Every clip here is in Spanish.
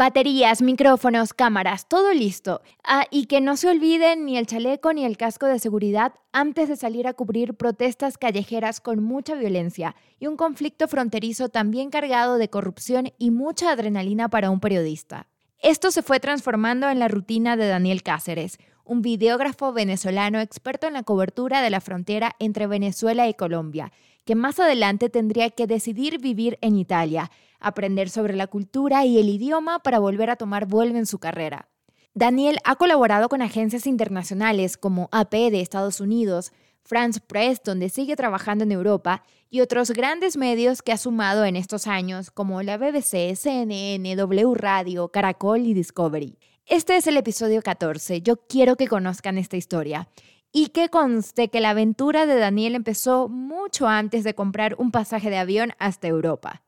Baterías, micrófonos, cámaras, todo listo. Ah, y que no se olviden ni el chaleco ni el casco de seguridad antes de salir a cubrir protestas callejeras con mucha violencia y un conflicto fronterizo también cargado de corrupción y mucha adrenalina para un periodista. Esto se fue transformando en la rutina de Daniel Cáceres, un videógrafo venezolano experto en la cobertura de la frontera entre Venezuela y Colombia, que más adelante tendría que decidir vivir en Italia aprender sobre la cultura y el idioma para volver a tomar vuelo en su carrera. Daniel ha colaborado con agencias internacionales como AP de Estados Unidos, France Press, donde sigue trabajando en Europa, y otros grandes medios que ha sumado en estos años, como la BBC, CNN, W Radio, Caracol y Discovery. Este es el episodio 14. Yo quiero que conozcan esta historia. Y que conste que la aventura de Daniel empezó mucho antes de comprar un pasaje de avión hasta Europa.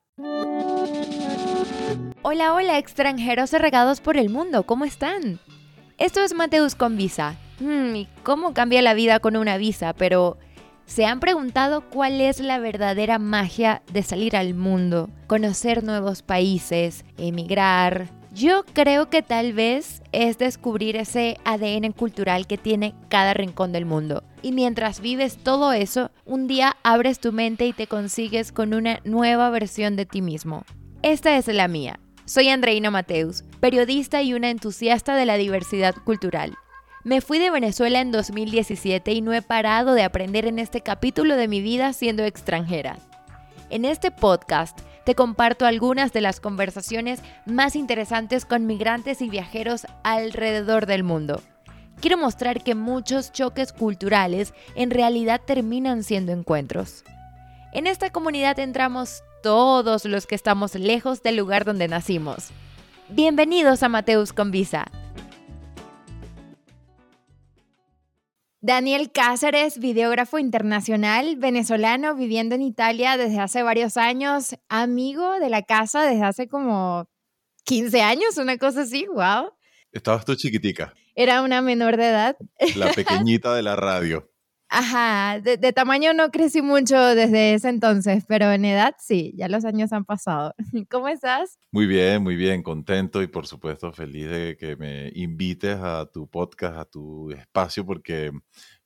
Hola, hola, extranjeros regados por el mundo, ¿cómo están? Esto es Mateus con visa. Hmm, ¿Y cómo cambia la vida con una visa? Pero, ¿se han preguntado cuál es la verdadera magia de salir al mundo, conocer nuevos países, emigrar? Yo creo que tal vez es descubrir ese ADN cultural que tiene cada rincón del mundo. Y mientras vives todo eso, un día abres tu mente y te consigues con una nueva versión de ti mismo. Esta es la mía. Soy Andreina Mateus, periodista y una entusiasta de la diversidad cultural. Me fui de Venezuela en 2017 y no he parado de aprender en este capítulo de mi vida siendo extranjera. En este podcast te comparto algunas de las conversaciones más interesantes con migrantes y viajeros alrededor del mundo. Quiero mostrar que muchos choques culturales en realidad terminan siendo encuentros. En esta comunidad entramos todos los que estamos lejos del lugar donde nacimos. Bienvenidos a Mateus con Visa. Daniel Cáceres, videógrafo internacional venezolano viviendo en Italia desde hace varios años, amigo de la casa desde hace como 15 años, una cosa así, wow. Estabas tú chiquitica. Era una menor de edad. La pequeñita de la radio. Ajá, de, tamaño no crecí mucho desde ese entonces, pero en edad sí, ya los años han pasado. ¿Cómo estás? Muy bien, muy bien, contento y por supuesto feliz de que me invites a tu podcast, a tu espacio, porque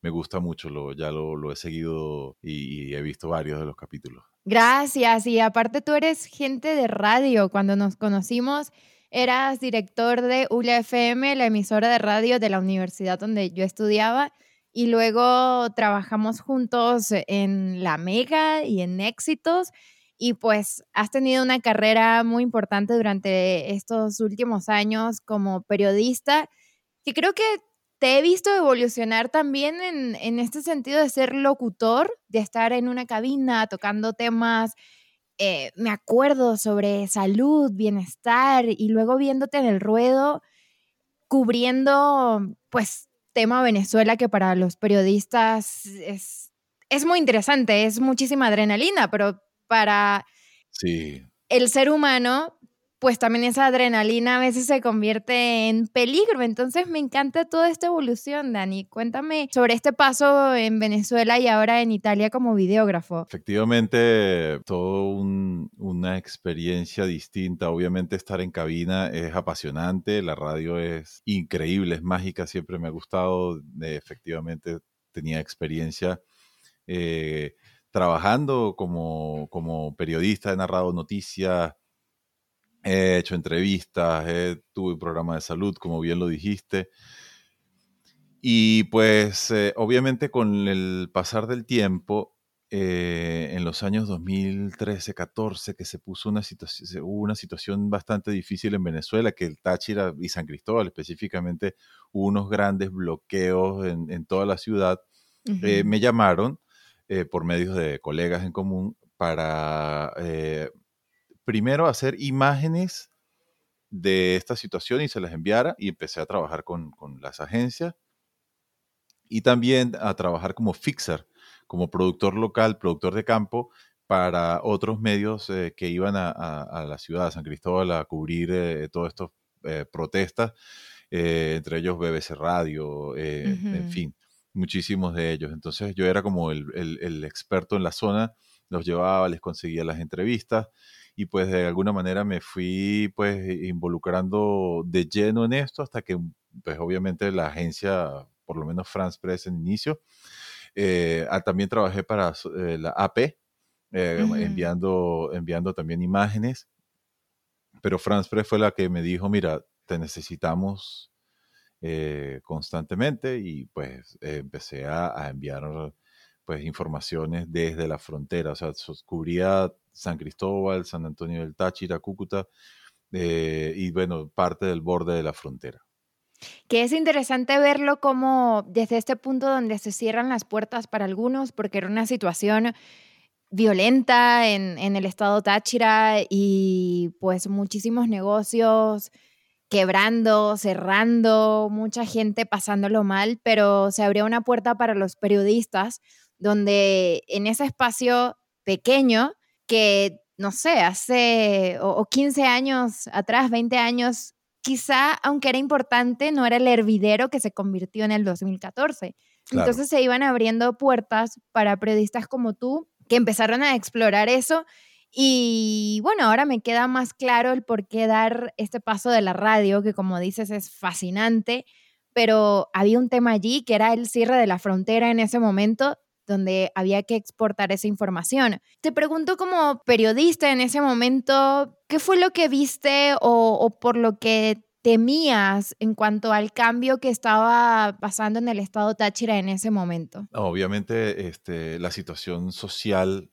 me gusta mucho, lo, ya lo, he seguido y, y he visto varios de los capítulos. Gracias, y aparte tú eres gente de radio, cuando nos conocimos eras director de ULA FM, la emisora de radio de la universidad donde yo estudiaba y luego trabajamos juntos en La Mega y en Éxitos. Y pues has tenido una carrera muy importante durante estos últimos años como periodista, que creo que te he visto evolucionar también en, en este sentido de ser locutor, de estar en una cabina tocando temas eh, me acuerdo sobre salud, bienestar y luego viéndote en el ruedo cubriendo pues tema Venezuela que para los periodistas es, es muy interesante, es muchísima adrenalina, pero para el ser humano pues también esa adrenalina a veces se convierte en peligro. Entonces me encanta toda esta evolución, Dani. Cuéntame sobre este paso en Venezuela y ahora en Italia como videógrafo. Efectivamente, todo una experiencia distinta. Obviamente estar en cabina es apasionante, la radio es increíble, es mágica, siempre me ha gustado. efectivamente tenía experiencia. Eh, trabajando como periodista, he narrado noticias, He hecho entrevistas, tuve un programa de salud, como bien lo dijiste. Y pues eh, obviamente con el pasar del tiempo, eh, en los años 2013-14, que se puso una situación, hubo una situación bastante difícil en Venezuela, que el Táchira y San Cristóbal específicamente, hubo unos grandes bloqueos en, toda la ciudad, eh, me llamaron por medios de colegas en común para primero hacer imágenes de esta situación y se las enviara y empecé a trabajar con, las agencias y también a trabajar como fixer, como productor local, productor de campo para otros medios eh, que iban a, la ciudad de San Cristóbal a cubrir eh, todas estas eh, protestas, entre ellos BBC Radio, en fin, muchísimos de ellos. Entonces yo era como el, el experto en la zona, los llevaba, les conseguía las entrevistas y pues de alguna manera me fui pues involucrando de lleno en esto hasta que pues obviamente la agencia, por lo menos France Press en inicio, eh, ah, también trabajé para eh, la AP, eh, enviando, enviando también imágenes, pero France Press fue la que me dijo, mira, te necesitamos constantemente y pues empecé a, enviar pues informaciones desde la frontera, o sea, cubría San Cristóbal, San Antonio del Táchira, Cúcuta y bueno, parte del borde de la frontera. Que es interesante verlo como desde este punto donde se cierran las puertas para algunos, porque era una situación violenta en, en el estado Táchira y pues muchísimos negocios quebrando, cerrando, mucha gente pasándolo mal, pero se abrió una puerta para los periodistas donde en ese espacio pequeño que, no sé, hace o, 15 años atrás, 20 años, quizá, aunque era importante, no era el hervidero que se convirtió en el 2014. Entonces se iban abriendo puertas para periodistas como tú que empezaron a explorar eso. Y bueno, ahora me queda más claro el por qué dar este paso de la radio, que como dices es fascinante, pero había un tema allí que era el cierre de la frontera en ese momento donde había que exportar esa información. Te pregunto como periodista en ese momento, ¿qué fue lo que viste o, por lo que temías en cuanto al cambio que estaba pasando en el estado Táchira en ese momento? Obviamente, este, la situación social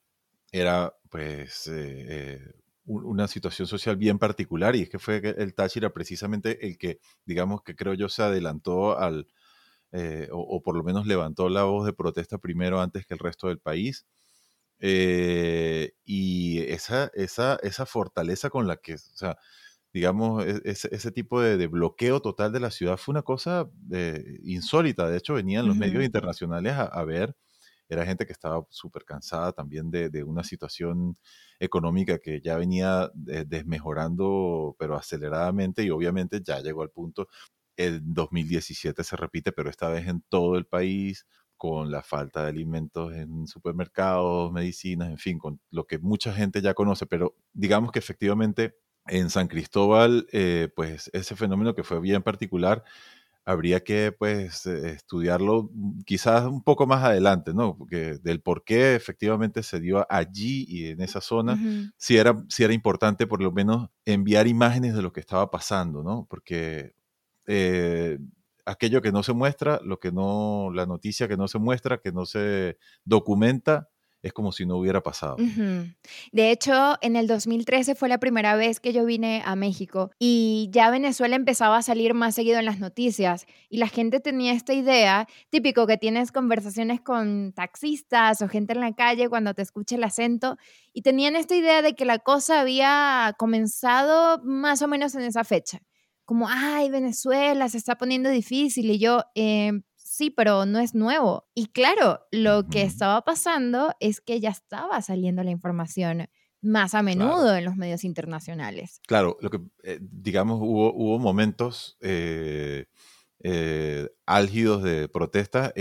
era pues eh, eh, una situación social bien particular y es que fue el Táchira precisamente el que, digamos que creo yo, se adelantó al, eh, o, por lo menos levantó la voz de protesta primero antes que el resto del país. Eh, y esa, esa, esa fortaleza con la que, o sea, digamos, e, ese, tipo de, bloqueo total de la ciudad fue una cosa eh, insólita. De hecho, venían los medios internacionales a, ver, era gente que estaba súper cansada también de, de, una situación económica que ya venía desmejorando, pero aceleradamente, y obviamente ya llegó al punto el 2017 se repite, pero esta vez en todo el país, con la falta de alimentos en supermercados, medicinas, en fin, con lo que mucha gente ya conoce, pero digamos que efectivamente en San Cristóbal, eh, pues ese fenómeno que fue bien particular, habría que pues eh, estudiarlo quizás un poco más adelante, ¿no? Porque del por qué efectivamente se dio allí y en esa zona, si, era, si era importante por lo menos enviar imágenes de lo que estaba pasando, ¿no? Porque eh, aquello que no se muestra, lo que no, la noticia que no se muestra, que no se documenta, es como si no hubiera pasado. De hecho, en el 2013 fue la primera vez que yo vine a México y ya Venezuela empezaba a salir más seguido en las noticias y la gente tenía esta idea, típico que tienes conversaciones con taxistas o gente en la calle cuando te escucha el acento y tenían esta idea de que la cosa había comenzado más o menos en esa fecha como, ay, Venezuela se está poniendo difícil y yo, em, sí, pero no es nuevo. Y claro, lo que estaba pasando es que ya estaba saliendo la información más a menudo en los medios internacionales. Claro, lo que, eh, digamos, hubo, hubo momentos eh, eh, álgidos de protesta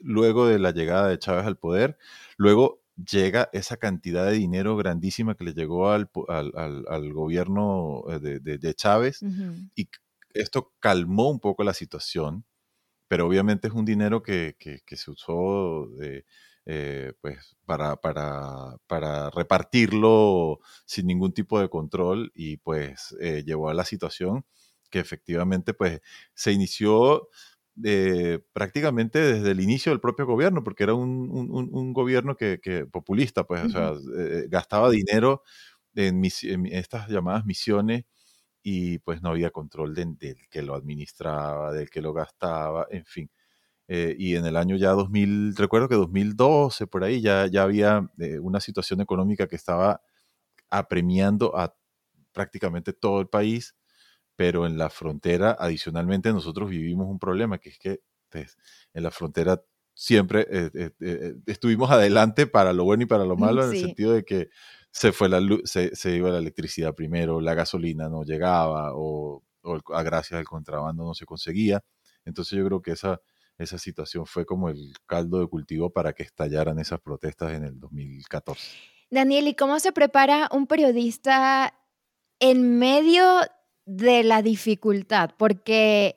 luego de la llegada de Chávez al poder. Luego llega esa cantidad de dinero grandísima que le llegó al, al, gobierno eh, de, Chávez y esto calmó un poco la situación, pero obviamente es un dinero que, se usó eh, pues para, para, para, repartirlo sin ningún tipo de control y pues eh, llevó a la situación que efectivamente pues se inició eh, prácticamente desde el inicio del propio gobierno, porque era un, gobierno que, populista, pues, o sea, eh, gastaba dinero en, estas llamadas misiones y pues no había control del que lo administraba, del que lo gastaba, en fin. Eh, y en el año ya 2000, recuerdo que 2012, por ahí, ya, ya había una situación económica que estaba apremiando a prácticamente todo el país pero en la frontera, adicionalmente, nosotros vivimos un problema, que es que pues, en la frontera siempre eh, eh, eh, estuvimos adelante para lo bueno y para lo malo, en el sentido de que se fue la luz, se, iba la electricidad primero, la gasolina no llegaba, o, a gracias al contrabando no se conseguía. Entonces yo creo que esa, esa situación fue como el caldo de cultivo para que estallaran esas protestas en el 2014. Daniel, ¿y cómo se prepara un periodista en medio de la dificultad? Porque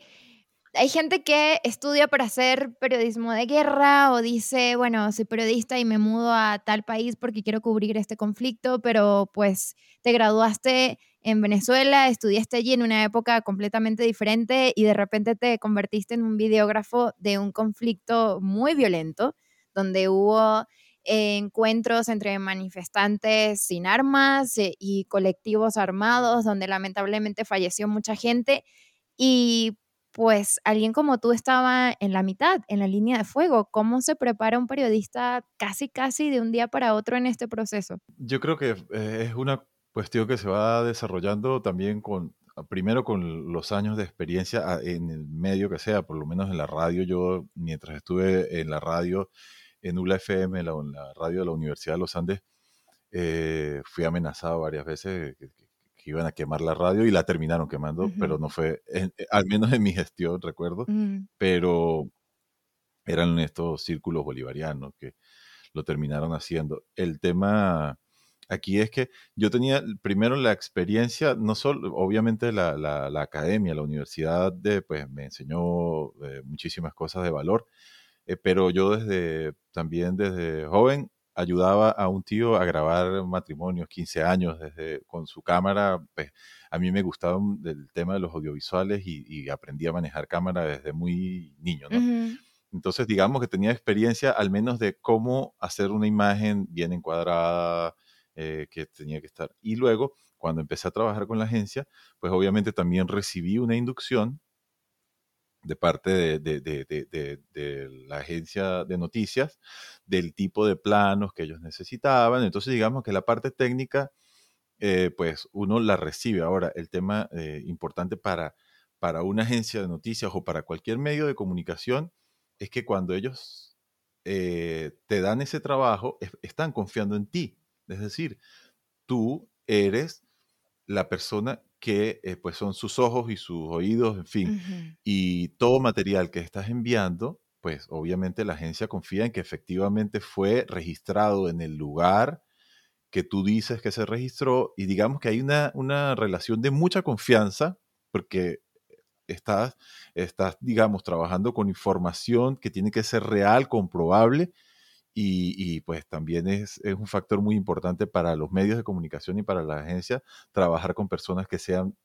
hay gente que estudia para hacer periodismo de guerra o dice, bueno, soy periodista y me mudo a tal país porque quiero cubrir este conflicto, pero pues te graduaste en Venezuela, estudiaste allí en una época completamente diferente y de repente te convertiste en un videógrafo de un conflicto muy violento, donde hubo encuentros entre manifestantes sin armas eh, y colectivos armados, donde lamentablemente falleció mucha gente. Y pues alguien como tú estaba en la mitad, en la línea de fuego. ¿Cómo se prepara un periodista casi, casi de un día para otro en este proceso? Yo creo que eh, es una cuestión que se va desarrollando también con, primero con los años de experiencia en el medio que sea, por lo menos en la radio. Yo, mientras estuve en la radio, en ULA FM, la, la radio de la Universidad de los Andes, eh, fui amenazado varias veces que, iban a quemar la radio y la terminaron quemando, pero no fue, eh, al menos en mi gestión, recuerdo, mm. pero eran estos círculos bolivarianos que lo terminaron haciendo. El tema aquí es que yo tenía primero la experiencia, no solo, obviamente la, la, academia, la universidad de, pues, me enseñó eh, muchísimas cosas de valor, eh, pero yo desde, también desde joven ayudaba a un tío a grabar matrimonios, 15 años, desde, con su cámara. Pues, a mí me gustaba el tema de los audiovisuales y, aprendí a manejar cámara desde muy niño, ¿no? Entonces, digamos que tenía experiencia al menos de cómo hacer una imagen bien encuadrada, eh, que tenía que estar. Y luego, cuando empecé a trabajar con la agencia, pues obviamente también recibí una inducción de parte de, la agencia de noticias, del tipo de planos que ellos necesitaban. Entonces, digamos que la parte técnica, eh, pues uno la recibe. Ahora, el tema eh, importante para, para una agencia de noticias o para cualquier medio de comunicación es que cuando ellos eh, te dan ese trabajo, están confiando en ti. Es decir, tú eres la persona que eh, pues son sus ojos y sus oídos, en fin, y todo material que estás enviando, pues obviamente la agencia confía en que efectivamente fue registrado en el lugar que tú dices que se registró y digamos que hay una, una relación de mucha confianza porque estás, estás, digamos, trabajando con información que tiene que ser real, comprobable y, pues también es, un factor muy importante para los medios de comunicación y para la agencia trabajar con personas que sean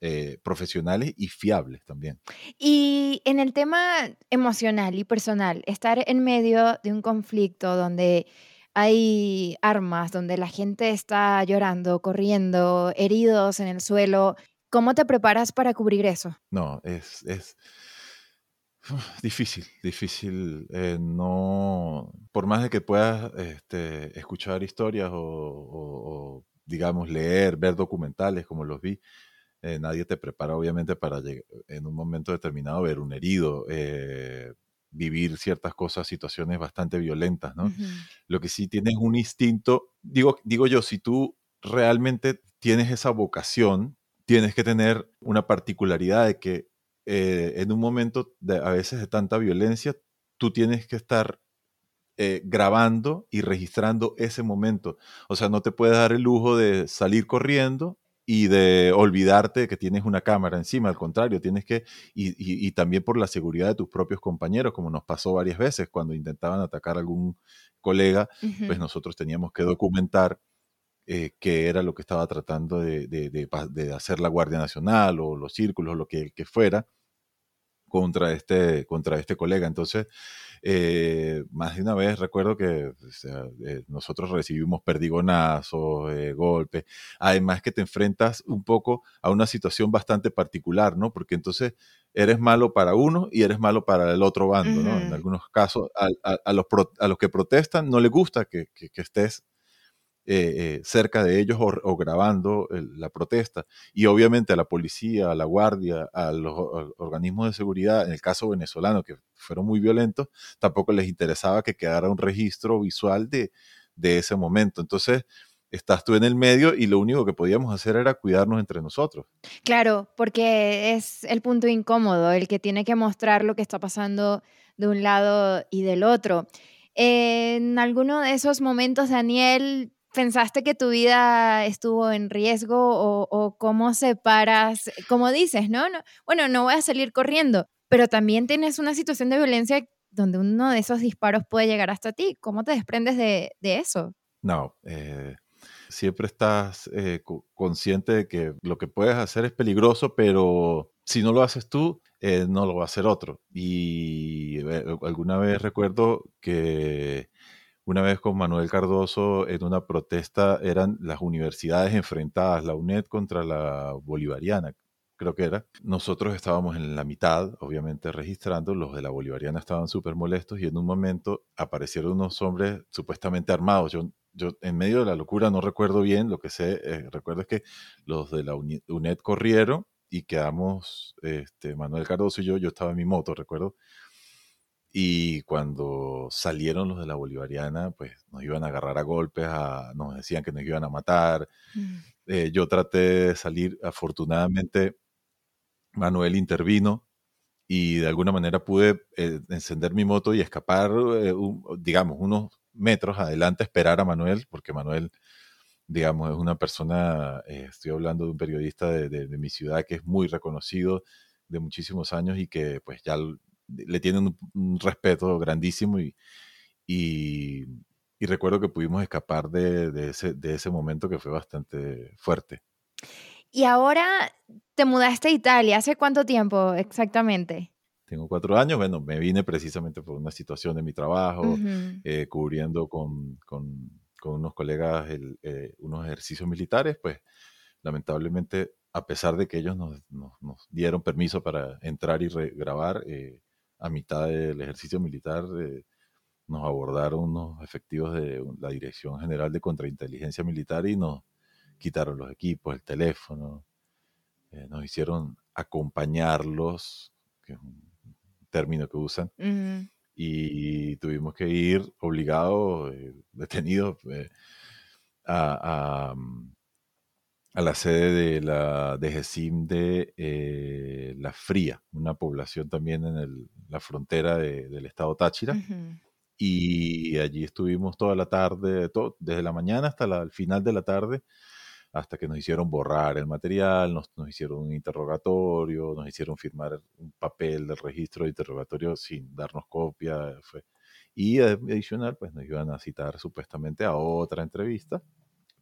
eh, profesionales y fiables también. Y en el tema emocional y personal, estar en medio de un conflicto donde hay armas, donde la gente está llorando, corriendo, heridos en el suelo, ¿cómo te preparas para cubrir eso? No, es, es Difícil, difícil. Eh, no, por más de que puedas este, escuchar historias o, digamos, leer, ver documentales como los vi, eh, nadie te prepara, obviamente, para en un momento determinado ver un herido, eh, vivir ciertas cosas, situaciones bastante violentas, ¿no? Lo que sí tienes un instinto, digo, digo yo, si tú realmente tienes esa vocación, tienes que tener una particularidad de que eh, en un momento de, a veces de tanta violencia, tú tienes que estar eh, grabando y registrando ese momento. O sea, no te puedes dar el lujo de salir corriendo y de olvidarte de que tienes una cámara encima, al contrario, tienes que, y, también por la seguridad de tus propios compañeros, como nos pasó varias veces cuando intentaban atacar a algún colega, pues nosotros teníamos que documentar eh, qué era lo que estaba tratando de, de, hacer la Guardia Nacional o los círculos, lo que, que fuera, contra este, contra este colega. Entonces, eh, más de una vez recuerdo que eh, nosotros recibimos perdigonazos, eh, golpes, además que te enfrentas un poco a una situación bastante particular, ¿no? Porque entonces eres malo para uno y eres malo para el otro bando, ¿no? En algunos casos, a, los, a los que protestan no les gusta que, que, que estés eh, eh, cerca de ellos o, grabando la protesta. Y obviamente a la policía, a la guardia, a los organismos de seguridad, en el caso venezolano, que fueron muy violentos, tampoco les interesaba que quedara un registro visual de, de ese momento. Entonces, estás tú en el medio y lo único que podíamos hacer era cuidarnos entre nosotros. Claro, porque es el punto incómodo, el que tiene que mostrar lo que está pasando de un lado y del otro. En alguno de esos momentos, Daniel, pensaste que tu vida estuvo en riesgo o, o cómo separas, como dices, ¿no? ¿no? Bueno, no voy a salir corriendo, pero también tienes una situación de violencia donde uno de esos disparos puede llegar hasta ti. ¿Cómo te desprendes de, de eso? No, eh, siempre estás eh, consciente de que lo que puedes hacer es peligroso, pero si no lo haces tú, eh, no lo va a hacer otro. Y alguna vez recuerdo que una vez con Manuel Cardoso en una protesta eran las universidades enfrentadas, la UNED contra la Bolivariana, creo que era. Nosotros estábamos en la mitad, obviamente registrando, los de la Bolivariana estaban súper molestos y en un momento aparecieron unos hombres supuestamente armados. Yo yo en medio de la locura no recuerdo bien, lo que sé, eh, recuerdo es que los de la UNED corrieron y quedamos, este, Manuel Cardoso y yo, yo estaba en mi moto, recuerdo, y cuando salieron los de la Bolivariana, pues nos iban a agarrar a golpes, nos decían que nos iban a matar. Mm. Eh, yo traté de salir, afortunadamente Manuel intervino y de alguna manera pude eh, encender mi moto y escapar, digamos, unos metros adelante esperar a Manuel, porque Manuel, digamos, es una persona, eh, estoy hablando de un periodista de, mi ciudad que es muy reconocido de muchísimos años y que pues ya le tienen un, respeto grandísimo y, y, recuerdo que pudimos escapar de, de, ese, de ese momento que fue bastante fuerte. Y ahora te mudaste a Italia, ¿hace cuánto tiempo exactamente? tengo cuatro años, bueno, me vine precisamente por una situación de mi trabajo, eh, cubriendo con, con, con, unos colegas eh, unos ejercicios militares, pues lamentablemente, a pesar de que ellos nos, nos, dieron permiso para entrar y grabar, eh, a mitad del ejercicio militar nos abordaron unos efectivos de la Dirección General de Contrainteligencia Militar y nos quitaron los equipos, el teléfono, nos hicieron acompañarlos, que es un término que usan. Y tuvimos que ir obligados, eh, detenidos, eh, a, mm, a, la sede de la DGCIM de eh, La Fría, una población también en el, la frontera del estado Táchira. Y allí estuvimos toda la tarde, todo, desde la mañana hasta el final de la tarde, hasta que nos hicieron borrar el material, nos, nos, hicieron un interrogatorio, nos hicieron firmar un papel del registro de interrogatorio sin darnos copia. Fue. Y adicional, pues nos iban a citar supuestamente a otra entrevista,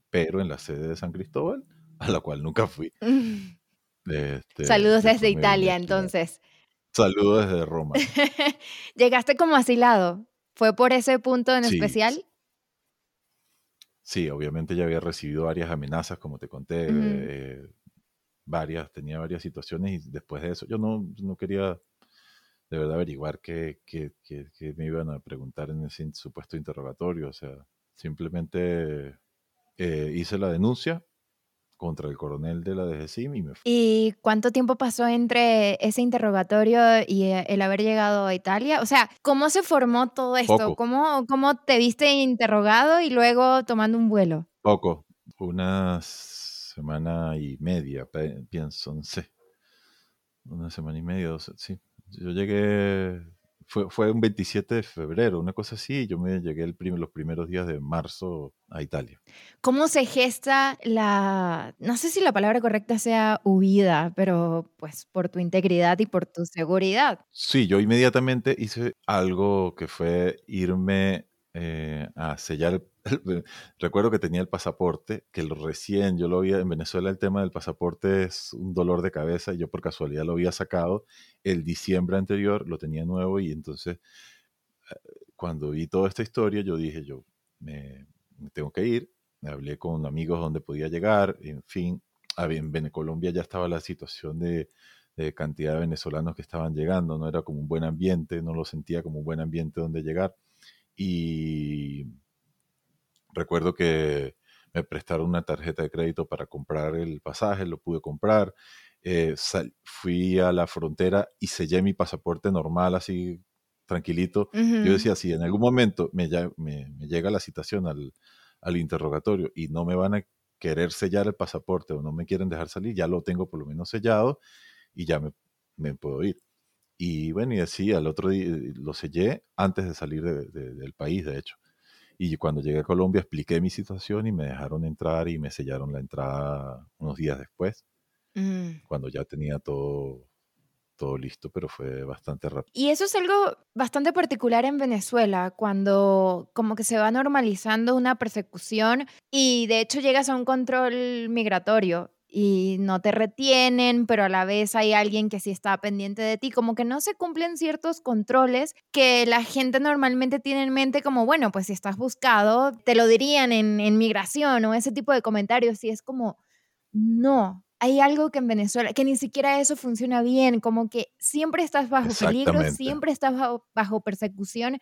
pero en la sede de San Cristóbal, a la cual nunca fui. Este, Saludos desde Italia, entonces. Saludos desde Roma. ¿Llegaste como asilado? ¿Fue por ese punto en especial? Sí, obviamente ya había recibido varias amenazas, como te conté, eh, varias, tenía varias situaciones y después de eso yo no, no quería de verdad averiguar qué, qué, qué, me iban a preguntar en ese supuesto interrogatorio, o sea, simplemente eh, hice la denuncia contra el coronel de la DGCIM y me fui. ¿Y cuánto tiempo pasó entre ese interrogatorio y eh, el haber llegado a Italia? O sea, ¿cómo se formó todo esto? ¿Cómo, ¿Cómo te viste interrogado y luego tomando un vuelo? Poco, una semana y media, pienso, no sé. Una semana y media, sí. Yo llegué fue, fue un 27 de febrero, una cosa así, yo me llegué el los primeros días de marzo a Italia. ¿Cómo se gesta la, no sé si la palabra correcta sea huida, pero pues por tu integridad y por tu seguridad? Sí, yo inmediatamente hice algo que fue irme eh, a sellar recuerdo que tenía el pasaporte, que lo recién yo lo había, en Venezuela el tema del pasaporte es un dolor de cabeza, yo por casualidad lo había sacado el diciembre anterior, lo tenía nuevo y entonces eh, cuando vi toda esta historia yo dije, yo me, tengo que ir, hablé con amigos donde podía llegar, en fin, en Colombia ya estaba la situación de cantidad de venezolanos que estaban llegando, no era como un buen ambiente, no lo sentía como un buen ambiente donde llegar y recuerdo que me prestaron una tarjeta de crédito para comprar el pasaje, lo pude comprar. Eh, fui a la frontera y sellé mi pasaporte normal, así tranquilito. Yo decía, si en algún momento me, me, llega la citación al, al, interrogatorio y no me van a querer sellar el pasaporte o no me quieren dejar salir, ya lo tengo por lo menos sellado y ya me, me puedo ir. Y bueno, y así al otro día lo sellé antes de salir del país, de hecho Y cuando llegué a Colombia expliqué mi situación y me dejaron entrar y me sellaron la entrada unos días después, mm. cuando ya tenía todo, todo listo, pero fue bastante rápido. Y eso es algo bastante particular en Venezuela, cuando como que se va normalizando una persecución y de hecho llegas a un control migratorio y no te retienen, pero a la vez hay alguien que sí está pendiente de ti, como que no se cumplen ciertos controles que la gente normalmente tiene en mente como, bueno, pues si estás buscado, te lo dirían en, en migración o ese tipo de comentarios y es como, no, hay algo que en Venezuela, que ni siquiera eso funciona bien, como que siempre estás bajo peligro, siempre estás bajo persecución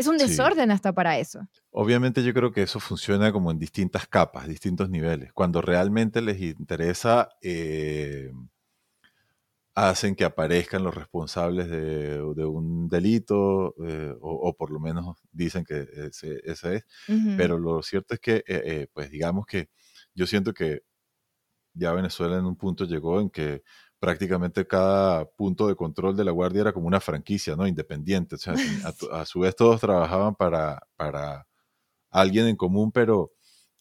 es un desorden hasta para eso. Obviamente yo creo que eso funciona como en distintas capas, distintos niveles. Cuando realmente les interesa, eh, hacen que aparezcan los responsables de, un delito, eh, o, por lo menos dicen que ese, es. Pero lo cierto es que, eh, pues digamos que yo siento que ya Venezuela en un punto llegó en que prácticamente cada punto de control de la guardia era como una franquicia, ¿no? Independiente. O sea, a, su vez todos trabajaban para, para alguien en común, pero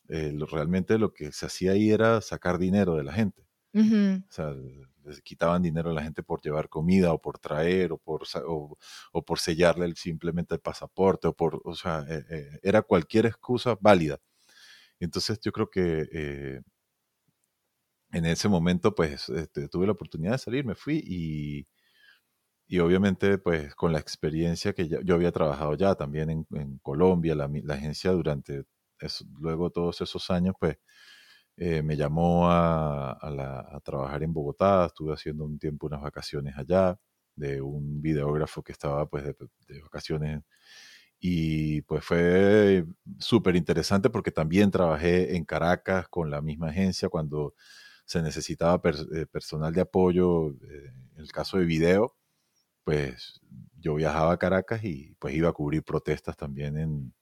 eh, realmente lo que se hacía ahí era sacar dinero de la gente. O sea, les quitaban dinero a la gente por llevar comida o por traer o por, o, por sellarle simplemente el pasaporte o por, o sea, eh, eh, era cualquier excusa válida. Entonces yo creo que en ese momento, pues, este, tuve la oportunidad de salir, me fui y, y obviamente, pues, con la experiencia que yo había trabajado ya también en, Colombia, la, agencia durante luego todos esos años, pues, eh, me llamó a, a, trabajar en Bogotá, estuve haciendo un tiempo unas vacaciones allá de un videógrafo que estaba, pues, de, de vacaciones y pues fue súper interesante porque también trabajé en Caracas con la misma agencia cuando se necesitaba eh, personal de apoyo, eh, en el caso de video, pues yo viajaba a Caracas y pues iba a cubrir protestas también en,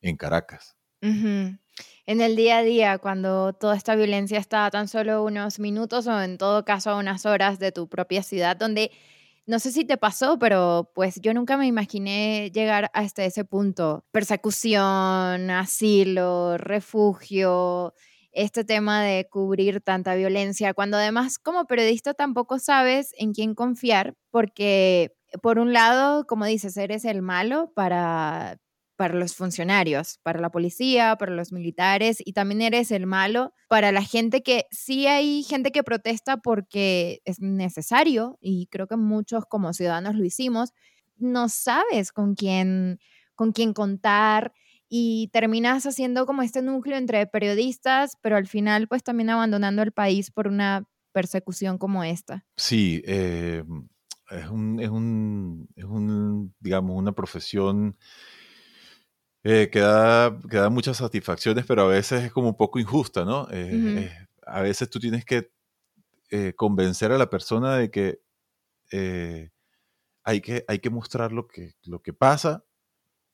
en Caracas. En el día a día, cuando toda esta violencia está tan solo unos minutos o en todo caso a unas horas de tu propia ciudad, donde no sé si te pasó, pero pues yo nunca me imaginé llegar hasta ese punto. Persecución, asilo, refugio, este tema de cubrir tanta violencia, cuando además como periodista tampoco sabes en quién confiar, porque por un lado, como dices, eres el malo para, para los funcionarios, para la policía, para los militares, y también eres el malo para la gente que sí hay gente que protesta porque es necesario, y creo que muchos como ciudadanos lo hicimos, no sabes con quién, con quién contar y terminas haciendo como este núcleo entre periodistas, pero al final pues también abandonando el país por una persecución como esta. Sí, eh, es, un, es, un, digamos, una profesión eh, que, da, que, da, muchas satisfacciones, pero a veces es como un poco injusta, ¿no? Eh, a veces tú tienes que convencer a la persona de que, hay, que hay que mostrar lo que, lo que pasa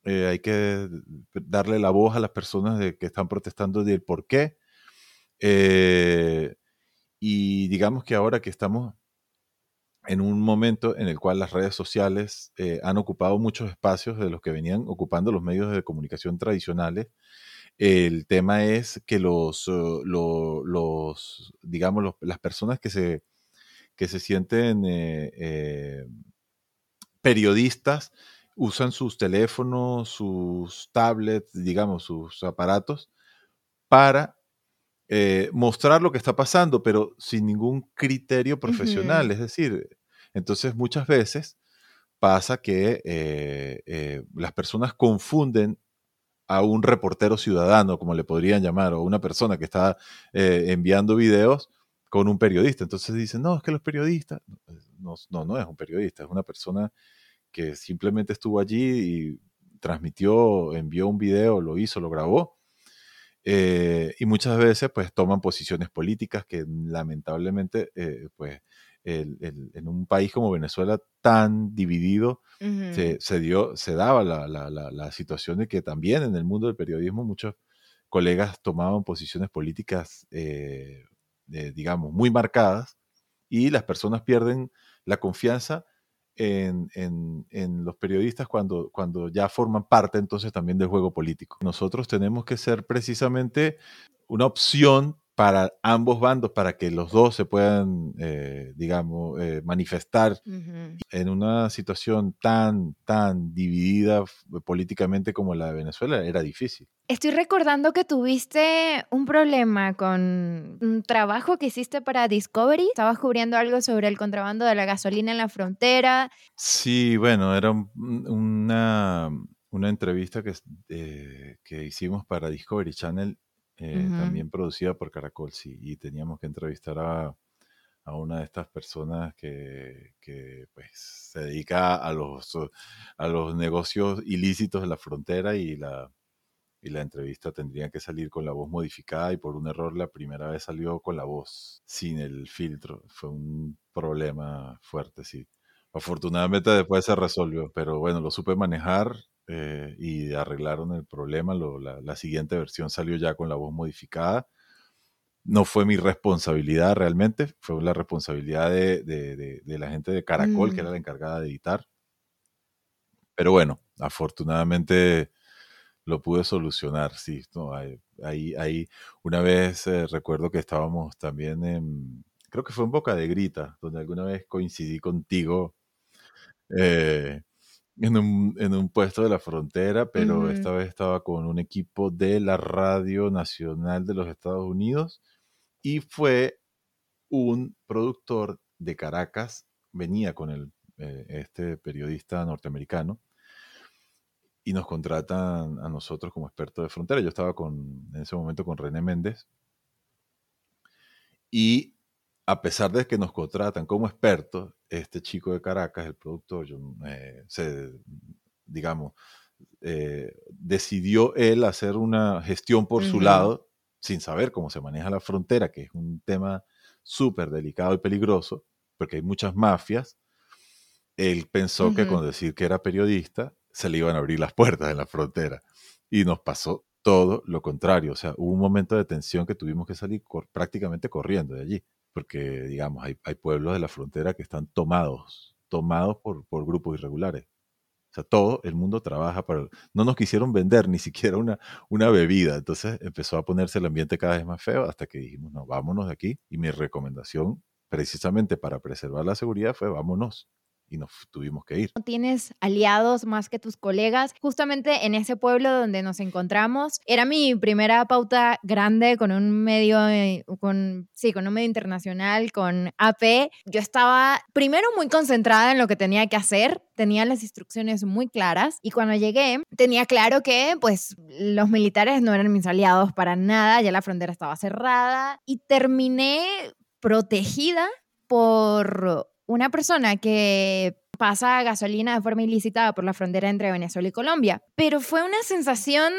eh, hay que darle la voz a las personas que están protestando del por qué. Eh, y digamos que ahora que estamos en un momento en el cual las redes sociales eh, han ocupado muchos espacios de los que venían ocupando los medios de comunicación tradicionales, el tema es que los, los digamos, las personas que se, que se sienten periodistas, usan sus teléfonos, sus tablets, digamos, sus aparatos, para eh, mostrar lo que está pasando, pero sin ningún criterio profesional. Es decir, entonces muchas veces pasa que eh, eh, las personas confunden a un reportero ciudadano, como le podrían llamar, o una persona que está enviando videos con un periodista. Entonces dicen, no, es que los periodistas, no, no, no es un periodista, es una persona que simplemente estuvo allí y transmitió, envió un video, lo hizo, lo grabó. Eh, y muchas veces pues toman posiciones políticas que lamentablemente eh, pues en un país como Venezuela tan dividido se, dio, se daba la, situación de que también en el mundo del periodismo muchos colegas tomaban posiciones políticas eh, digamos muy marcadas y las personas pierden la confianza en, en, los periodistas cuando, cuando ya forman parte entonces también del juego político. Nosotros tenemos que ser precisamente una opción para ambos bandos, para que los dos se puedan, eh, digamos, eh, manifestar en una situación tan, tan dividida políticamente como la de Venezuela, era difícil. Estoy recordando que tuviste un problema con un trabajo que hiciste para Discovery. Estabas cubriendo algo sobre el contrabando de la gasolina en la frontera. Sí, bueno, era una, una entrevista que, eh, que hicimos para Discovery Channel eh, también producida por Caracol, sí, y teníamos que entrevistar a, a una de estas personas que, que, pues, se dedica a los, a los negocios ilícitos de la frontera y la, y la entrevista tendría que salir con la voz modificada y por un error la primera vez salió con la voz sin el filtro. Fue un problema fuerte, sí. Afortunadamente después se resolvió, pero bueno, lo supe manejar eh, y arreglaron el problema. la, siguiente versión salió ya con la voz modificada. No fue mi responsabilidad realmente, fue la responsabilidad de, la gente de Caracol, que era mm. la encargada de editar. Pero bueno, afortunadamente lo pude solucionar, sí. ahí, ahí, una vez eh, recuerdo que estábamos también en, creo que fue en Boca de Grita, donde alguna vez coincidí contigo. Eh, en un, en un puesto de la frontera, pero esta vez estaba con un equipo de la Radio Nacional de los Estados Unidos y fue un productor de Caracas, venía con el, eh, este periodista norteamericano y nos contratan a nosotros como expertos de frontera. Yo estaba con, en ese momento con René Méndez y a pesar de que nos contratan como expertos, este chico de Caracas, el productor, eh, se, digamos, eh, decidió él hacer una gestión por su lado, sin saber cómo se maneja la frontera, que es un tema súper delicado y peligroso, porque hay muchas mafias. Él pensó que con decir que era periodista se le iban a abrir las puertas en la frontera. Y nos pasó todo lo contrario. O sea, hubo un momento de tensión que tuvimos que salir prácticamente corriendo de allí porque, digamos, hay, hay pueblos de la frontera que están tomados, tomados por, por grupos irregulares. O sea, todo el mundo trabaja para... No nos quisieron vender ni siquiera una, una bebida. Entonces empezó a ponerse el ambiente cada vez más feo hasta que dijimos, no, vámonos de aquí. Y mi recomendación, precisamente para preservar la seguridad, fue vámonos y nos tuvimos que ir. ¿No tienes aliados más que tus colegas? Justamente en ese pueblo donde nos encontramos, era mi primera pauta grande con un medio, eh, con, sí, con un medio internacional, con AP. Yo estaba primero muy concentrada en lo que tenía que hacer, tenía las instrucciones muy claras y cuando llegué tenía claro que pues los militares no eran mis aliados para nada, ya la frontera estaba cerrada y terminé protegida por una persona que pasa gasolina de forma ilícita por la frontera entre Venezuela y Colombia. Pero fue una sensación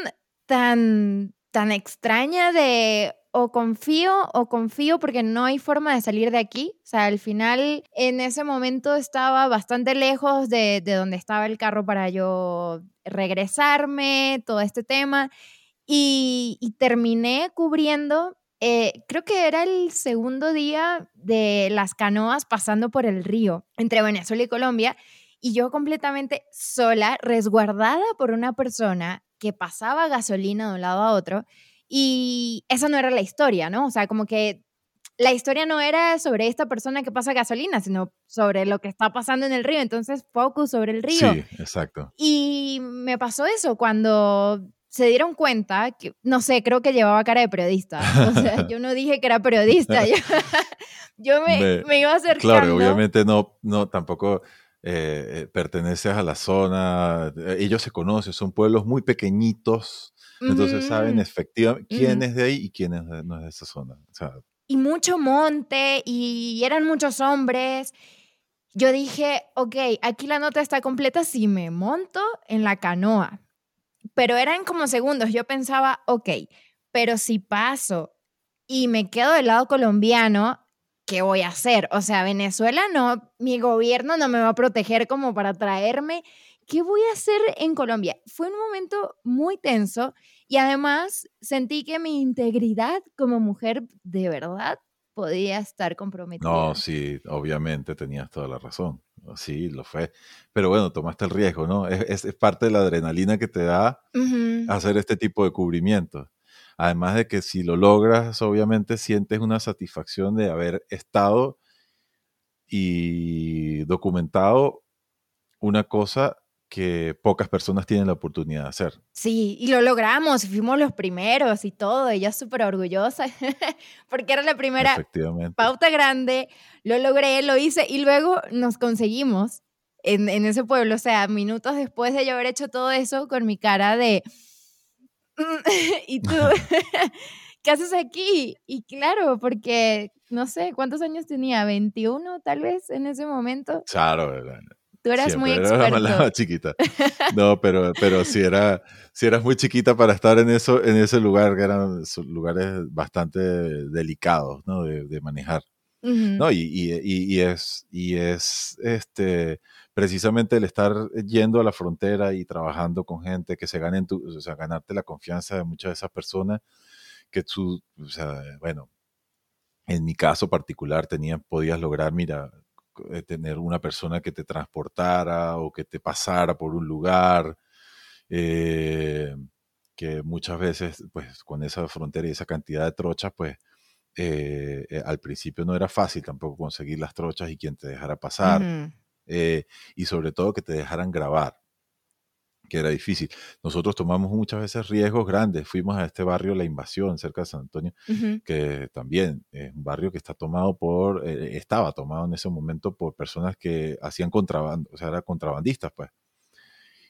tan, tan extraña de o confío o confío porque no hay forma de salir de aquí. O sea, al final en ese momento estaba bastante lejos de, de donde estaba el carro para yo regresarme, todo este tema. Y, y terminé cubriendo eh, creo que era el segundo día de las canoas pasando por el río entre Venezuela y Colombia y yo completamente sola, resguardada por una persona que pasaba gasolina de un lado a otro y esa no era la historia, ¿no? O sea, como que la historia no era sobre esta persona que pasa gasolina, sino sobre lo que está pasando en el río. Entonces, focus sobre el río. Sí, exacto. Y me pasó eso cuando se dieron cuenta que, no sé, creo que llevaba cara de periodista. O sea, yo no dije que era periodista. Yo, me, me, iba acercando. Claro, obviamente no, no tampoco eh, eh, perteneces a la zona. Eh, ellos se conocen, son pueblos muy pequeñitos. Entonces saben efectivamente quién es de ahí y quién es no es de esa zona. y mucho monte y eran muchos hombres. Yo dije, ok, aquí la nota está completa si me monto en la canoa pero eran como segundos. Yo pensaba, ok, pero si paso y me quedo del lado colombiano, ¿qué voy a hacer? O sea, Venezuela no, mi gobierno no me va a proteger como para traerme. ¿Qué voy a hacer en Colombia? Fue un momento muy tenso y además sentí que mi integridad como mujer de verdad podía estar comprometida. No, sí, obviamente tenías toda la razón. Sí, lo fue. Pero bueno, tomaste el riesgo, ¿no? Es, es, parte de la adrenalina que te da hacer este tipo de cubrimiento. Además de que si lo logras, obviamente sientes una satisfacción de haber estado y documentado una cosa que pocas personas tienen la oportunidad de hacer. Sí, y lo logramos, fuimos los primeros y todo, ella súper orgullosa, porque era la primera pauta grande, lo logré, lo hice y luego nos conseguimos en, en, ese pueblo, o sea, minutos después de yo haber hecho todo eso con mi cara de... y tú, ¿qué haces aquí? Y claro, porque no sé, ¿cuántos años tenía? ¿21 tal vez en ese momento? Claro, Tú eras muy experto. Era chiquita. No, pero, pero sí, era, si eras muy chiquita para estar en, eso, en ese lugar, que eran lugares bastante delicados ¿no? de, manejar. ¿no? Y, y, y, es, y es este, precisamente el estar yendo a la frontera y trabajando con gente que se ganen tu, o sea, ganarte la confianza de muchas de esas personas que tú, o sea, bueno, en mi caso particular tenía, podías lograr, mira, eh, tener una persona que te transportara o que te pasara por un lugar, eh, que muchas veces, pues con esa frontera y esa cantidad de trochas, pues eh, al principio no era fácil tampoco conseguir las trochas y quien te dejara pasar, y sobre todo que te dejaran grabar que era difícil. Nosotros tomamos muchas veces riesgos grandes. Fuimos a este barrio La Invasión, cerca de San Antonio, que también es un barrio que está tomado por, eh, estaba tomado en ese momento por personas que hacían contrabando, o sea, eran contrabandistas, pues.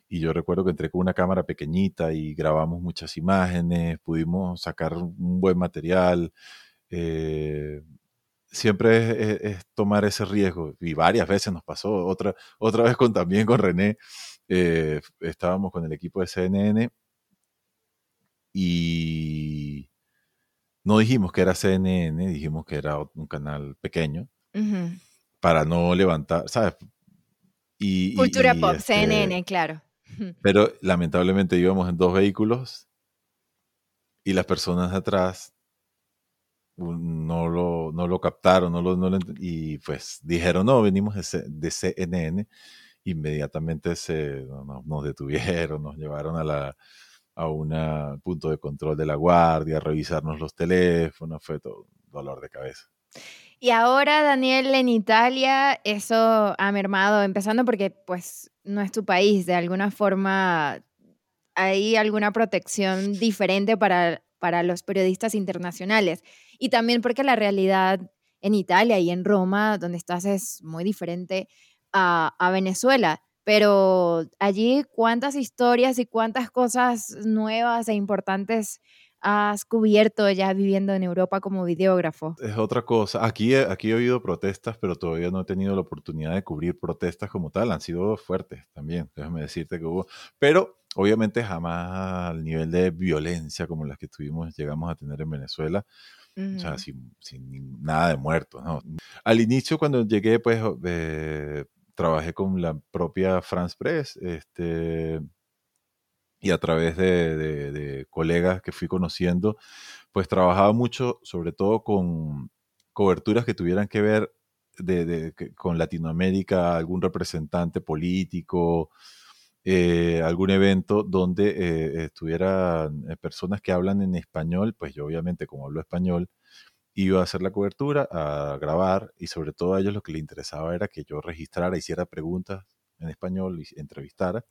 Y yo recuerdo que entré con una cámara pequeñita y grabamos muchas imágenes, pudimos sacar un buen material. Eh, siempre es, tomar ese riesgo y varias veces nos pasó, otra, otra vez con, también con René, eh, estábamos con el equipo de CNN y no dijimos que era CNN, dijimos que era un canal pequeño para no levantar, ¿sabes? Y, Cultura pop, este CNN, claro. Pero lamentablemente íbamos en dos vehículos y las personas atrás no lo, no lo captaron, no lo, no y pues dijeron, no, venimos de, de CNN inmediatamente se, nos detuvieron, nos llevaron a la un punto de control de la guardia, a revisarnos los teléfonos, fue todo dolor de cabeza. Y ahora, Daniel, en Italia eso ha mermado, empezando porque pues no es tu país, de alguna forma hay alguna protección diferente para, para los periodistas internacionales. Y también porque la realidad en Italia y en Roma, donde estás, es muy diferente a, Venezuela. Pero allí, ¿cuántas historias y cuántas cosas nuevas e importantes has cubierto ya viviendo en Europa como videógrafo? Es otra cosa. Aquí, aquí he oído protestas, pero todavía no he tenido la oportunidad de cubrir protestas como tal. Han sido fuertes también, déjame decirte que hubo. Pero obviamente jamás al nivel de violencia como las que tuvimos, llegamos a tener en Venezuela. O sea, sin, sin, nada de muertos, ¿no? Al inicio, cuando llegué, pues, eh, trabajé con la propia France Press, este, y a través de, colegas que fui conociendo, pues trabajaba mucho, sobre todo con coberturas que tuvieran que ver de, con Latinoamérica, algún representante político, eh, algún evento donde eh, estuvieran eh, personas que hablan en español, pues yo obviamente como hablo español, iba a hacer la cobertura, a grabar y sobre todo a ellos lo que les interesaba era que yo registrara, hiciera preguntas en español entrevistara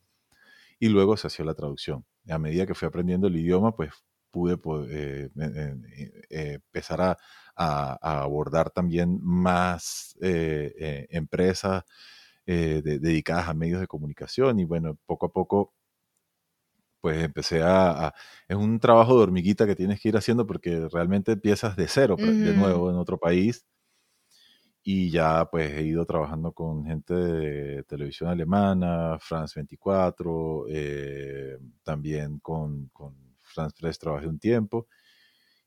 y luego se hacía la traducción. A medida que fui aprendiendo el idioma, pues pude eh, eh, empezar a, abordar también más eh, empresas dedicadas a medios de comunicación y bueno, poco a poco pues empecé a, Es un trabajo de hormiguita que tienes que ir haciendo porque realmente empiezas de cero, de nuevo en otro país. Y ya pues he ido trabajando con gente de televisión alemana, France 24, eh, también con, con France 3 trabajé un tiempo.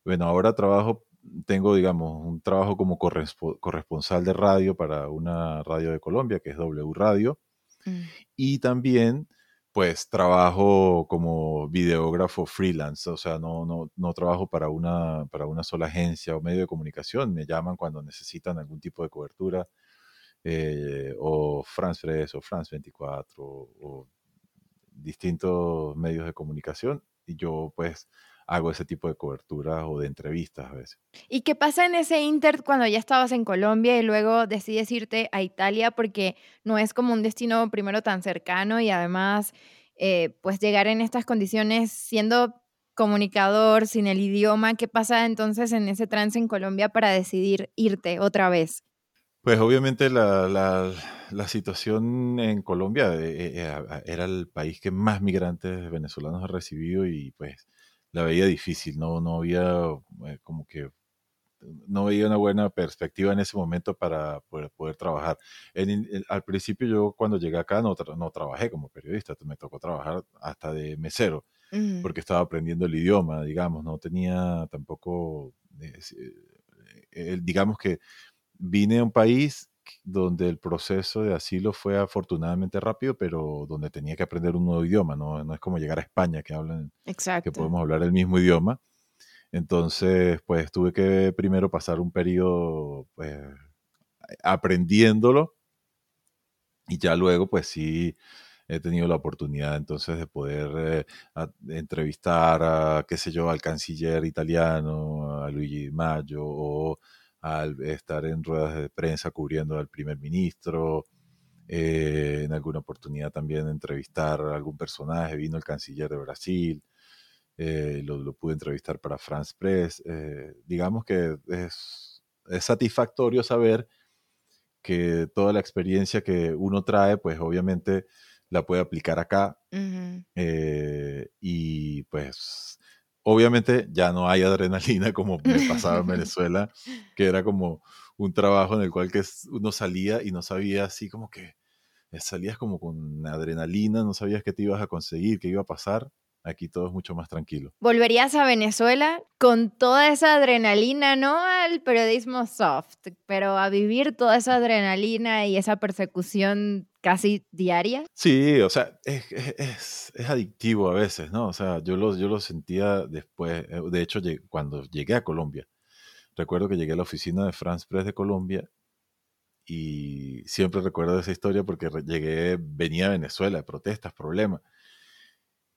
Bueno, ahora trabajo, tengo digamos un trabajo como corresponsal de radio para una radio de Colombia que es W Radio. Mm. Y también pues trabajo como videógrafo freelance, o sea, no, no, no trabajo para una, para una sola agencia o medio de comunicación, me llaman cuando necesitan algún tipo de cobertura eh, o France Press o France 24 o, distintos medios de comunicación y yo pues hago ese tipo de coberturas o de entrevistas a veces. ¿Y qué pasa en ese Inter cuando ya estabas en Colombia y luego decides irte a Italia porque no es como un destino primero tan cercano y además eh, pues llegar en estas condiciones siendo comunicador sin el idioma, ¿qué pasa entonces en ese trance en Colombia para decidir irte otra vez? Pues obviamente la, la, situación en Colombia eh, eh, era el país que más migrantes venezolanos ha recibido y pues la veía difícil, no, no había eh, como que no veía una buena perspectiva en ese momento para poder, trabajar. al principio yo cuando llegué acá no, no trabajé como periodista, me tocó trabajar hasta de mesero, porque estaba aprendiendo el idioma, digamos, no tenía tampoco, digamos que vine a un país donde el proceso de asilo fue afortunadamente rápido, pero donde tenía que aprender un nuevo idioma, no, no es como llegar a España que hablan, que podemos hablar el mismo idioma. Entonces, pues tuve que primero pasar un periodo pues, aprendiéndolo y ya luego, pues sí, he tenido la oportunidad entonces de poder eh, entrevistar a, qué sé yo, al canciller italiano, a Luigi Maggio o al estar en ruedas de prensa cubriendo al primer ministro, eh, en alguna oportunidad también entrevistar a algún personaje, vino el canciller de Brasil, eh, lo, pude entrevistar para France Press. Eh, digamos que es, satisfactorio saber que toda la experiencia que uno trae, pues obviamente la puede aplicar acá. y pues Obviamente ya no hay adrenalina como me pasaba en Venezuela, que era como un trabajo en el cual que uno salía y no sabía así como que eh, salías como con adrenalina, no sabías qué te ibas a conseguir, qué iba a pasar. Aquí todo es mucho más tranquilo. ¿Volverías a Venezuela con toda esa adrenalina, no al periodismo soft, pero a vivir toda esa adrenalina y esa persecución casi diaria? Sí, o sea, es, adictivo a veces, ¿no? O sea, yo lo, yo lo sentía después, eh, de hecho, cuando llegué a Colombia, recuerdo que llegué a la oficina de France Press de Colombia y siempre recuerdo esa historia porque llegué, venía a Venezuela, protestas, problemas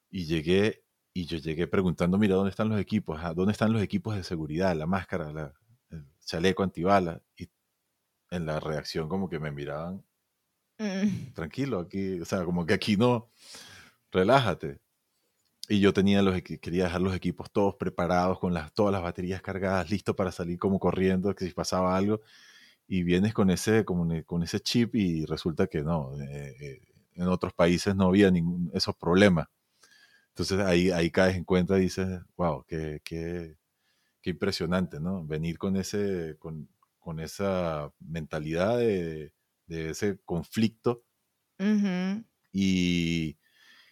y llegué y yo llegué preguntando, mira, ¿dónde están los equipos? ¿Dónde están los equipos de seguridad? La máscara, la, el chaleco antibala. Y en la reacción como que me miraban, mm. tranquilo, aquí, o sea, como que aquí no, relájate. Y yo tenía los, quería dejar los equipos todos preparados, con las, todas las baterías cargadas, listo para salir como corriendo, que si pasaba algo. Y vienes con ese, con ese chip y resulta que no, eh, eh, en otros países no había ningún, esos problemas. Entonces ahí, ahí caes en cuenta y dices, wow, qué, qué, qué impresionante, ¿no? Venir con, ese, con, con esa mentalidad de, de ese conflicto. y,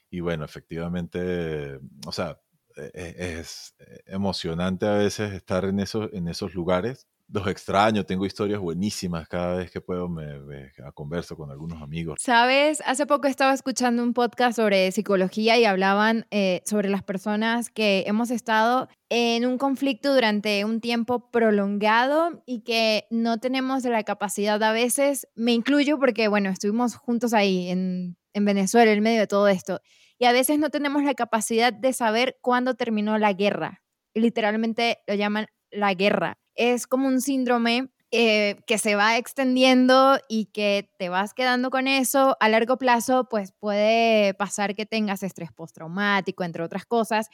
y, bueno, efectivamente, o sea, e, e, es, emocionante a veces estar en esos, en esos lugares los extraño, tengo historias buenísimas cada vez que puedo, me, converso con algunos amigos. Sabes, hace poco estaba escuchando un podcast sobre psicología y hablaban eh, sobre las personas que hemos estado en un conflicto durante un tiempo prolongado y que no tenemos la capacidad a veces, me incluyo porque, bueno, estuvimos juntos ahí en Venezuela en medio de todo esto, y a veces no tenemos la capacidad de saber cuándo terminó la guerra. Literalmente lo llaman la guerra es como un síndrome eh, que se va extendiendo y que te vas quedando con eso, a largo plazo, pues puede pasar que tengas estrés postraumático, entre otras cosas,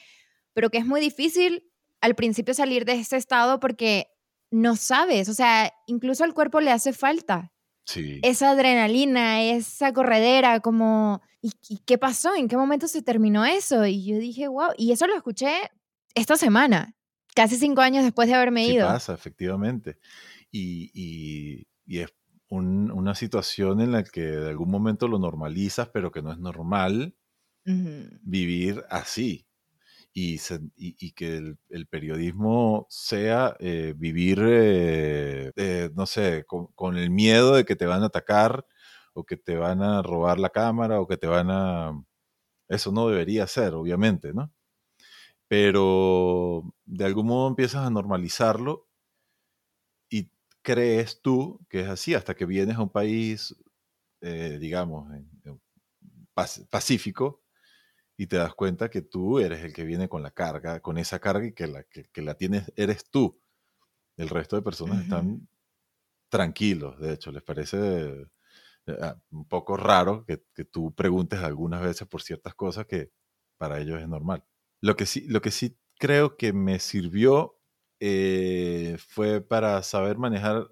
pero que es muy difícil al principio salir de ese estado porque no sabes, o sea, incluso al cuerpo le hace falta. Sí. Esa adrenalina, esa corredera, como, ¿y, ¿y qué pasó? ¿En qué momento se terminó eso? Y yo dije, wow, y eso lo escuché esta semana casi cinco años después de haberme sí ido. pasa, efectivamente. Y, y, y es una situación en la que de algún momento lo normalizas, pero que no es normal vivir así. Y, y, que el, periodismo sea eh, vivir, eh, eh, no sé, con, con, el miedo de que te van a atacar o que te van a robar la cámara o que te van a... Eso no debería ser, obviamente, ¿no? Pero de algún modo empiezas a normalizarlo y crees tú que es así hasta que vienes a un país, eh, digamos, pacífico y te das cuenta que tú eres el que viene con la carga, con esa carga y que la, que, la tienes, eres tú. El resto de personas están tranquilos, de hecho, les parece eh, ah, un poco raro que, que, tú preguntes algunas veces por ciertas cosas que para ellos es normal. Lo que sí, lo que sí creo que me sirvió eh, fue para saber manejar,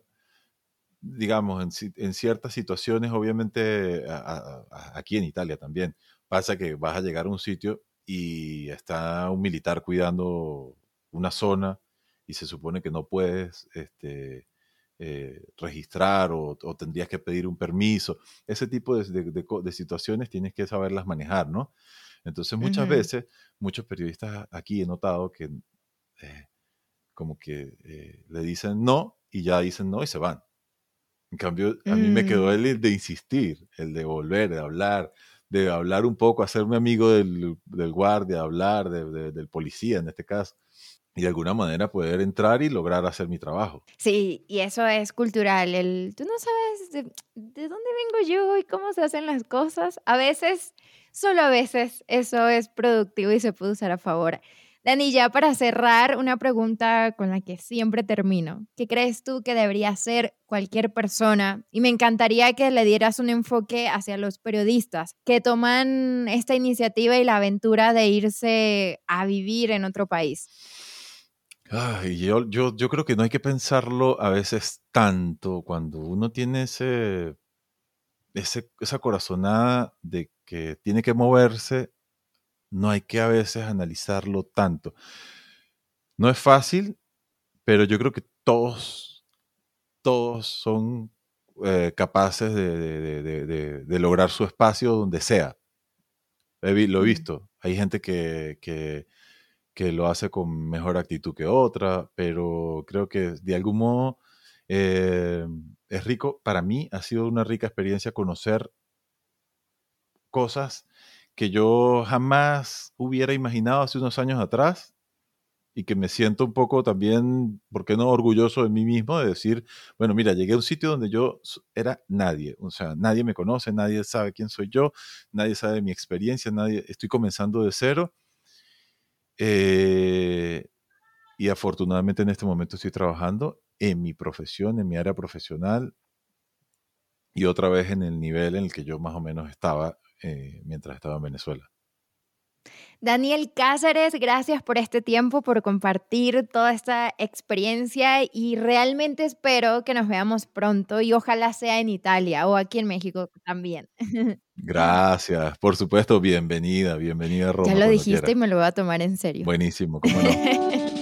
digamos, en, en ciertas situaciones, obviamente aquí en Italia también, Pasa que vas a llegar a un sitio y está un militar cuidando una zona y se supone que no puedes este, eh, registrar o, tendrías que pedir un permiso. Ese tipo de, situaciones tienes que saberlas manejar, ¿no? Entonces muchas veces, muchos periodistas aquí he notado que eh, como que eh, le dicen no y ya dicen no y se van. En cambio, a mí me quedó mm. el de insistir, el de volver, de hablar, de hablar un poco, hacerme amigo del, del guardia, hablar del policía en este caso y de alguna manera poder entrar y lograr hacer mi trabajo. Sí, y eso es cultural. El, tú no sabes de, de, dónde vengo yo y cómo se hacen las cosas. A veces, solo a veces, eso es productivo y se puede usar a favor. Dani, ya para cerrar, una pregunta con la que siempre termino. ¿Qué crees tú que debería hacer cualquier persona? Y me encantaría que le dieras un enfoque hacia los periodistas que toman esta iniciativa y la aventura de irse a vivir en otro país. Ay, yo, yo, yo creo que no hay que pensarlo a veces tanto cuando uno tiene ese, ese, esa corazonada de que tiene que moverse no hay que a veces analizarlo tanto. No es fácil, pero yo creo que todos, todos son eh, capaces de, lograr su espacio donde sea. lo he visto. Hay gente que, que, lo hace con mejor actitud que otra, pero creo que de algún modo eh, es rico. Para mí ha sido una rica experiencia conocer cosas que yo jamás hubiera imaginado hace unos años atrás y que me siento un poco también, ¿por qué no orgulloso de mí mismo de decir, bueno, mira, llegué a un sitio donde yo era nadie, o sea, nadie me conoce, nadie sabe quién soy yo, nadie sabe mi experiencia, nadie, estoy comenzando de cero. Eh, y afortunadamente en este momento estoy trabajando en mi profesión, en mi área profesional y otra vez en el nivel en el que yo más o menos estaba eh, mientras estaba en Venezuela. Daniel Cáceres, gracias por este tiempo, por compartir toda esta experiencia y realmente espero que nos veamos pronto y ojalá sea en Italia o aquí en México también. Gracias, por supuesto, bienvenida, bienvenida Roma. Ya lo dijiste y me lo voy a tomar en serio. Buenísimo, cómo no.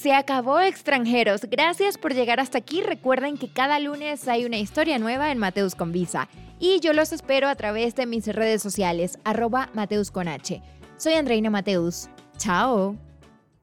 Se acabó extranjeros. Gracias por llegar hasta aquí. Recuerden que cada lunes hay una historia nueva en Mateus con Visa. Y yo los espero a través de mis redes sociales, arroba Mateus con H. Soy Andreina Mateus. Chao.